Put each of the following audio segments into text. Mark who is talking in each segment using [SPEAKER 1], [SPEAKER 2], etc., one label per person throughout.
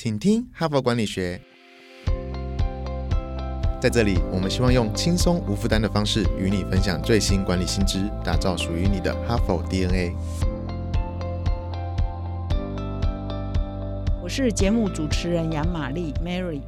[SPEAKER 1] 请听哈佛管理学。在这里，我们希望用轻松无负担的方式与你分享最新管理新知，打造属于你的哈佛 DNA。
[SPEAKER 2] 我是节目主持人杨玛丽 Mary。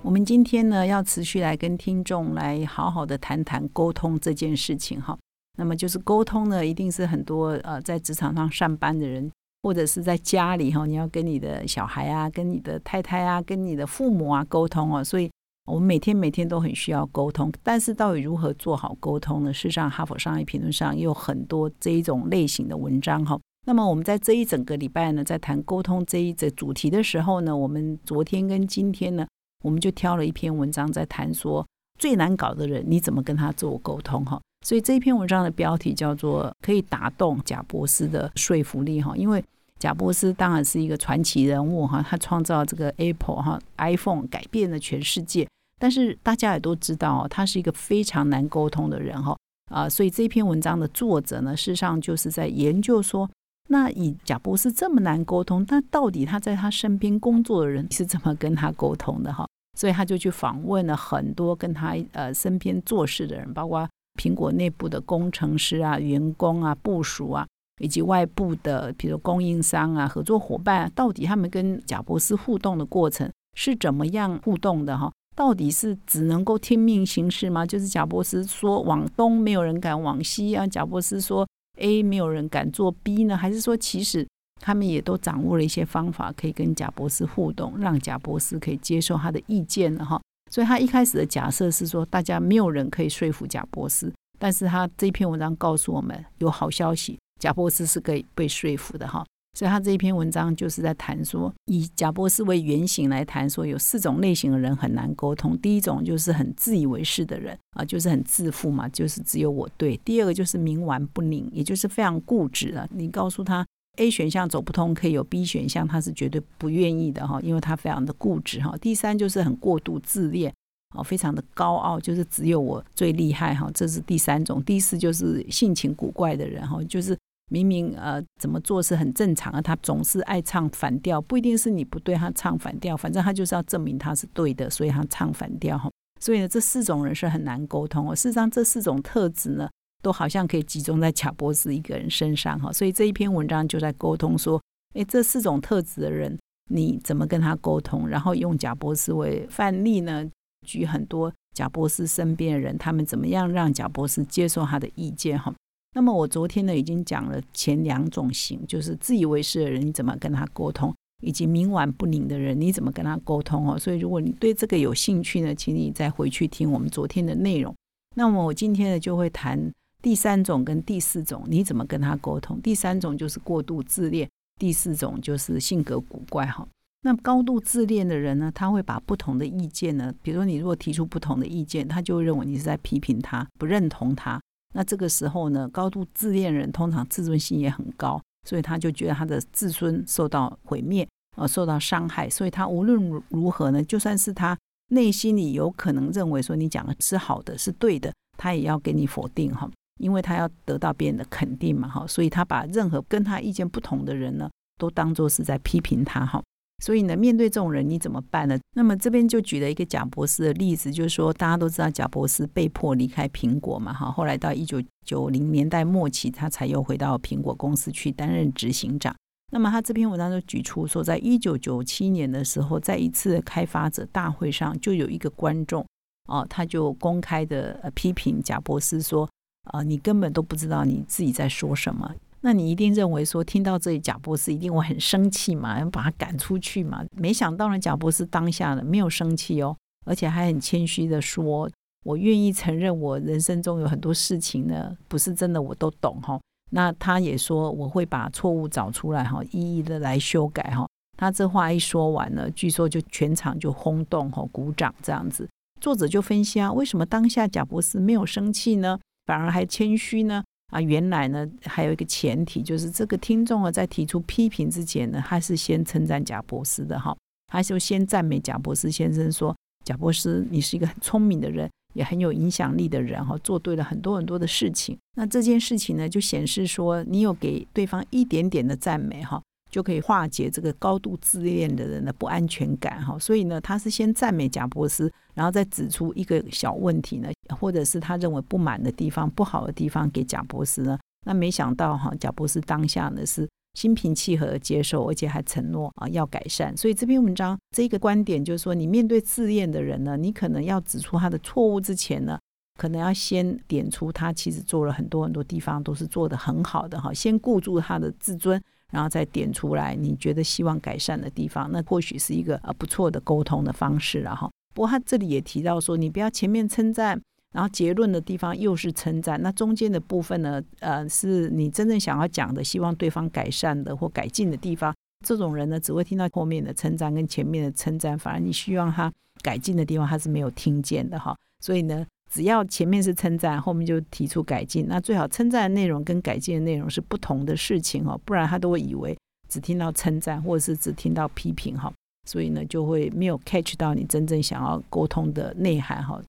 [SPEAKER 2] 我们今天呢，要持续来跟听众来好好的谈谈沟通这件事情哈。那么就是沟通呢，一定是很多呃在职场上上班的人。或者是在家里哈，你要跟你的小孩啊、跟你的太太啊、跟你的父母啊沟通哦，所以我们每天每天都很需要沟通。但是到底如何做好沟通呢？事实上，《哈佛商业评论》上也有很多这一种类型的文章哈。那么我们在这一整个礼拜呢，在谈沟通这一则主题的时候呢，我们昨天跟今天呢，我们就挑了一篇文章在谈说最难搞的人，你怎么跟他做沟通哈。所以这一篇文章的标题叫做“可以打动贾伯斯的说服力”哈，因为。贾伯斯当然是一个传奇人物哈，他创造这个 Apple 哈 iPhone 改变了全世界。但是大家也都知道，他是一个非常难沟通的人哈啊，所以这篇文章的作者呢，事实上就是在研究说，那以贾伯斯这么难沟通，那到底他在他身边工作的人是怎么跟他沟通的哈？所以他就去访问了很多跟他呃身边做事的人，包括苹果内部的工程师啊、员工啊、部署啊。以及外部的，比如供应商啊、合作伙伴，到底他们跟贾伯斯互动的过程是怎么样互动的？哈，到底是只能够听命行事吗？就是贾伯斯说往东，没有人敢往西啊；贾伯斯说 A，没有人敢做 B 呢？还是说，其实他们也都掌握了一些方法，可以跟贾伯斯互动，让贾伯斯可以接受他的意见呢？哈，所以他一开始的假设是说，大家没有人可以说服贾伯斯，但是他这篇文章告诉我们，有好消息。贾伯斯是可以被说服的哈，所以他这一篇文章就是在谈说，以贾伯斯为原型来谈说，有四种类型的人很难沟通。第一种就是很自以为是的人啊，就是很自负嘛，就是只有我对。第二个就是冥顽不灵，也就是非常固执的。你告诉他 A 选项走不通，可以有 B 选项，他是绝对不愿意的哈，因为他非常的固执哈。第三就是很过度自恋啊，非常的高傲，就是只有我最厉害哈，这是第三种。第四就是性情古怪的人哈，就是。明明呃怎么做是很正常啊，他总是爱唱反调，不一定是你不对，他唱反调，反正他就是要证明他是对的，所以他唱反调哈。所以呢，这四种人是很难沟通哦。事实上，这四种特质呢，都好像可以集中在贾伯斯一个人身上哈。所以这一篇文章就在沟通说，诶，这四种特质的人，你怎么跟他沟通？然后用贾伯斯为范例呢，举很多贾伯斯身边的人，他们怎么样让贾伯斯接受他的意见哈。那么我昨天呢已经讲了前两种型，就是自以为是的人你怎么跟他沟通，以及冥顽不灵的人你怎么跟他沟通哦。所以如果你对这个有兴趣呢，请你再回去听我们昨天的内容。那么我今天呢就会谈第三种跟第四种，你怎么跟他沟通？第三种就是过度自恋，第四种就是性格古怪哈。那高度自恋的人呢，他会把不同的意见呢，比如说你如果提出不同的意见，他就认为你是在批评他，不认同他。那这个时候呢，高度自恋人通常自尊心也很高，所以他就觉得他的自尊受到毁灭，呃，受到伤害，所以他无论如何呢，就算是他内心里有可能认为说你讲的是好的，是对的，他也要给你否定哈，因为他要得到别人的肯定嘛哈，所以他把任何跟他意见不同的人呢，都当做是在批评他哈。所以呢，面对这种人你怎么办呢？那么这边就举了一个贾伯斯的例子，就是说大家都知道贾伯斯被迫离开苹果嘛，哈，后来到一九九零年代末期，他才又回到苹果公司去担任执行长。那么他这篇文章就举出说，在一九九七年的时候，在一次开发者大会上，就有一个观众哦，他就公开的批评贾伯斯说，啊，你根本都不知道你自己在说什么。那你一定认为说，听到这里贾博士一定会很生气嘛，要把他赶出去嘛？没想到呢，贾博士当下呢没有生气哦，而且还很谦虚的说：“我愿意承认，我人生中有很多事情呢，不是真的我都懂哈。”那他也说我会把错误找出来哈，一一的来修改哈。他这话一说完呢，据说就全场就轰动哈，鼓掌这样子。作者就分析啊，为什么当下贾博士没有生气呢，反而还谦虚呢？啊，原来呢还有一个前提，就是这个听众啊在提出批评之前呢，他是先称赞贾博士的哈，他就先赞美贾博士先生说：“贾博士，你是一个很聪明的人，也很有影响力的人哈，做对了很多很多的事情。”那这件事情呢，就显示说你有给对方一点点的赞美哈，就可以化解这个高度自恋的人的不安全感哈。所以呢，他是先赞美贾伯斯，然后再指出一个小问题呢，或者是他认为不满的地方、不好的地方给贾博士呢。那没想到哈，贾博士当下呢是心平气和的接受，而且还承诺啊要改善。所以这篇文章这一个观点就是说，你面对自恋的人呢，你可能要指出他的错误之前呢。可能要先点出他其实做了很多很多地方都是做的很好的哈，先顾住他的自尊，然后再点出来你觉得希望改善的地方，那或许是一个呃不错的沟通的方式了哈。不过他这里也提到说，你不要前面称赞，然后结论的地方又是称赞，那中间的部分呢，呃，是你真正想要讲的，希望对方改善的或改进的地方。这种人呢，只会听到后面的称赞跟前面的称赞，反而你希望他改进的地方，他是没有听见的哈。所以呢。只要前面是称赞，后面就提出改进。那最好称赞的内容跟改进的内容是不同的事情哦，不然他都会以为只听到称赞，或者是只听到批评哈。所以呢，就会没有 catch 到你真正想要沟通的内涵哈。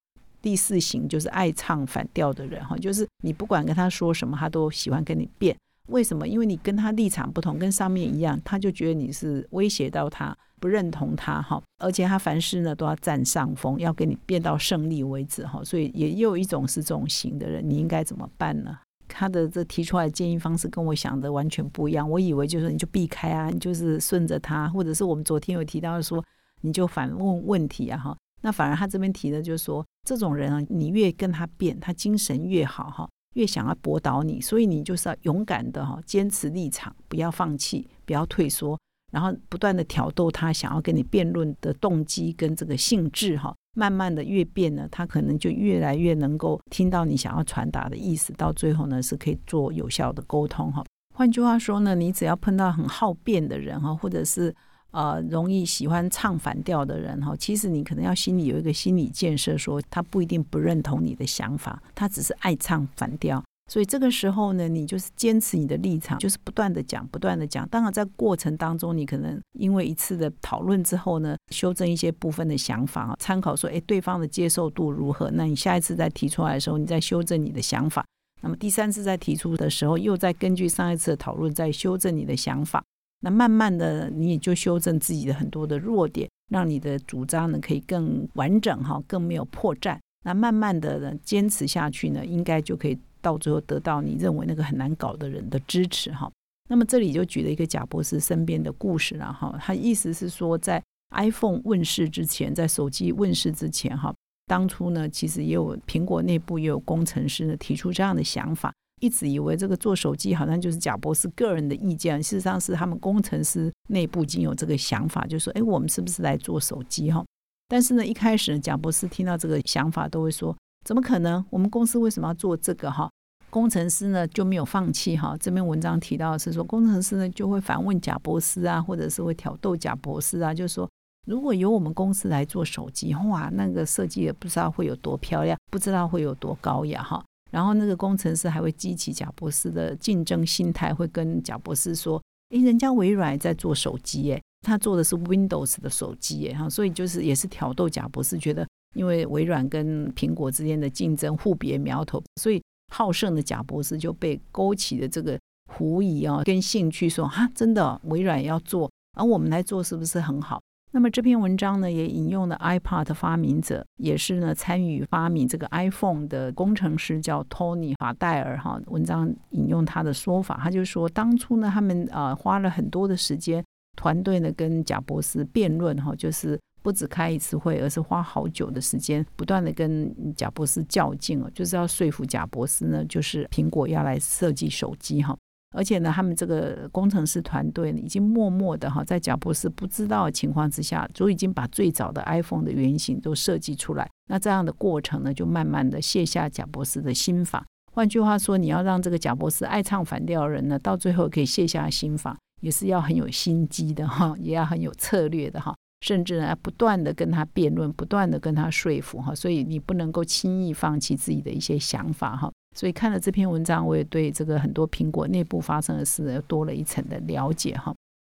[SPEAKER 2] 第四型就是爱唱反调的人哈，就是你不管跟他说什么，他都喜欢跟你辩。为什么？因为你跟他立场不同，跟上面一样，他就觉得你是威胁到他。不认同他哈，而且他凡事呢都要占上风，要跟你辩到胜利为止哈，所以也有一种是这种型的人，你应该怎么办呢？他的这提出来的建议方式跟我想的完全不一样，我以为就是你就避开啊，你就是顺着他，或者是我们昨天有提到说你就反问问题啊哈，那反而他这边提的就是说这种人啊，你越跟他辩，他精神越好哈，越想要驳倒你，所以你就是要勇敢的哈，坚持立场，不要放弃，不要退缩。然后不断的挑逗他，想要跟你辩论的动机跟这个性质哈，慢慢的越变呢，他可能就越来越能够听到你想要传达的意思，到最后呢是可以做有效的沟通哈。换句话说呢，你只要碰到很好辩的人哈，或者是呃容易喜欢唱反调的人哈，其实你可能要心里有一个心理建设，说他不一定不认同你的想法，他只是爱唱反调。所以这个时候呢，你就是坚持你的立场，就是不断的讲，不断的讲。当然，在过程当中，你可能因为一次的讨论之后呢，修正一些部分的想法，参考说，哎，对方的接受度如何？那你下一次再提出来的时候，你再修正你的想法。那么第三次再提出的时候，又再根据上一次的讨论再修正你的想法。那慢慢的，你也就修正自己的很多的弱点，让你的主张呢可以更完整哈，更没有破绽。那慢慢的呢，坚持下去呢，应该就可以。到最后得到你认为那个很难搞的人的支持哈，那么这里就举了一个贾博士身边的故事了哈。他意思是说，在 iPhone 问世之前，在手机问世之前哈，当初呢，其实也有苹果内部也有工程师呢提出这样的想法，一直以为这个做手机好像就是贾博士个人的意见，事实上是他们工程师内部已经有这个想法，就说哎，我们是不是来做手机哈？但是呢，一开始贾博士听到这个想法都会说，怎么可能？我们公司为什么要做这个哈？工程师呢就没有放弃哈，这篇文章提到的是说，工程师呢就会反问贾博士啊，或者是会挑逗贾博士啊，就是说，如果由我们公司来做手机，哇，那个设计也不知道会有多漂亮，不知道会有多高雅哈。然后那个工程师还会激起贾博士的竞争心态，会跟贾博士说，诶，人家微软在做手机，诶，他做的是 Windows 的手机，诶，哈，所以就是也是挑逗贾博士，觉得因为微软跟苹果之间的竞争互别苗头，所以。好胜的贾博士就被勾起了这个狐疑啊，跟兴趣说哈，真的微软要做，而我们来做是不是很好？那么这篇文章呢，也引用了 iPad 发明者，也是呢参与发明这个 iPhone 的工程师叫托尼法戴尔哈。文章引用他的说法，他就说当初呢，他们啊花了很多的时间，团队呢跟贾博士辩论哈，就是。不止开一次会，而是花好久的时间，不断的跟贾博士较劲哦，就是要说服贾博士呢，就是苹果要来设计手机哈。而且呢，他们这个工程师团队呢，已经默默的哈，在贾博士不知道的情况之下，就已经把最早的 iPhone 的原型都设计出来。那这样的过程呢，就慢慢的卸下贾博士的心法。换句话说，你要让这个贾博士爱唱反调的人呢，到最后可以卸下心法，也是要很有心机的哈，也要很有策略的哈。甚至呢，不断的跟他辩论，不断的跟他说服哈，所以你不能够轻易放弃自己的一些想法哈。所以看了这篇文章，我也对这个很多苹果内部发生的事又多了一层的了解哈。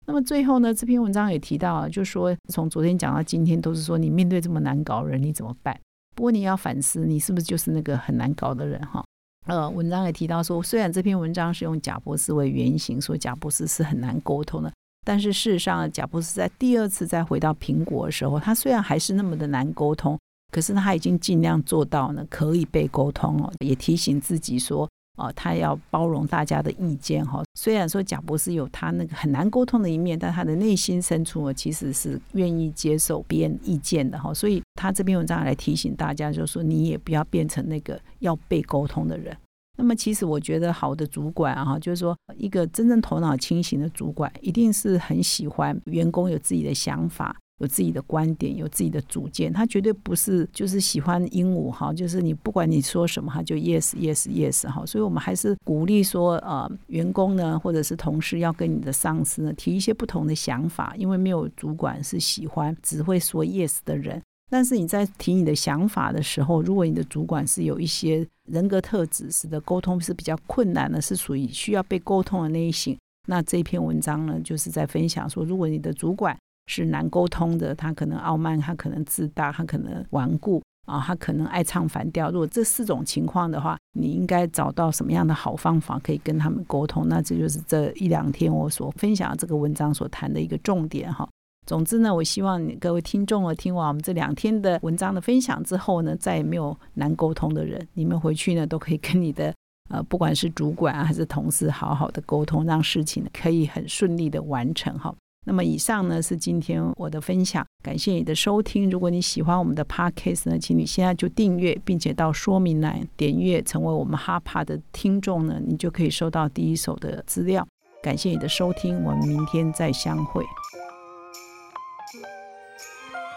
[SPEAKER 2] 那么最后呢，这篇文章也提到啊，就说从昨天讲到今天，都是说你面对这么难搞的人，你怎么办？不过你要反思，你是不是就是那个很难搞的人哈？呃，文章也提到说，虽然这篇文章是用贾博士为原型，说贾博士是很难沟通的。但是事实上，贾布斯在第二次再回到苹果的时候，他虽然还是那么的难沟通，可是他已经尽量做到呢可以被沟通哦，也提醒自己说。哦，他要包容大家的意见哈。虽然说贾博士有他那个很难沟通的一面，但他的内心深处其实是愿意接受别人意见的哈。所以他这篇文章来提醒大家，就是说你也不要变成那个要被沟通的人。那么其实我觉得好的主管啊，就是说一个真正头脑清醒的主管，一定是很喜欢员工有自己的想法。有自己的观点，有自己的主见，他绝对不是就是喜欢鹦鹉哈，就是你不管你说什么，他就 yes yes yes 哈。所以我们还是鼓励说，呃，员工呢，或者是同事要跟你的上司呢提一些不同的想法，因为没有主管是喜欢只会说 yes 的人。但是你在提你的想法的时候，如果你的主管是有一些人格特质，使得沟通是比较困难的，是属于需要被沟通的那一型，那这篇文章呢，就是在分享说，如果你的主管。是难沟通的，他可能傲慢，他可能自大，他可能顽固啊，他可能爱唱反调。如果这四种情况的话，你应该找到什么样的好方法可以跟他们沟通？那这就是这一两天我所分享的这个文章所谈的一个重点哈。总之呢，我希望各位听众啊，听完我们这两天的文章的分享之后呢，再也没有难沟通的人，你们回去呢都可以跟你的呃，不管是主管啊还是同事，好好的沟通，让事情可以很顺利的完成哈。那么以上呢是今天我的分享，感谢你的收听。如果你喜欢我们的 podcast 呢，请你现在就订阅，并且到说明栏点阅，成为我们哈帕的听众呢，你就可以收到第一手的资料。感谢你的收听，我们明天再相会。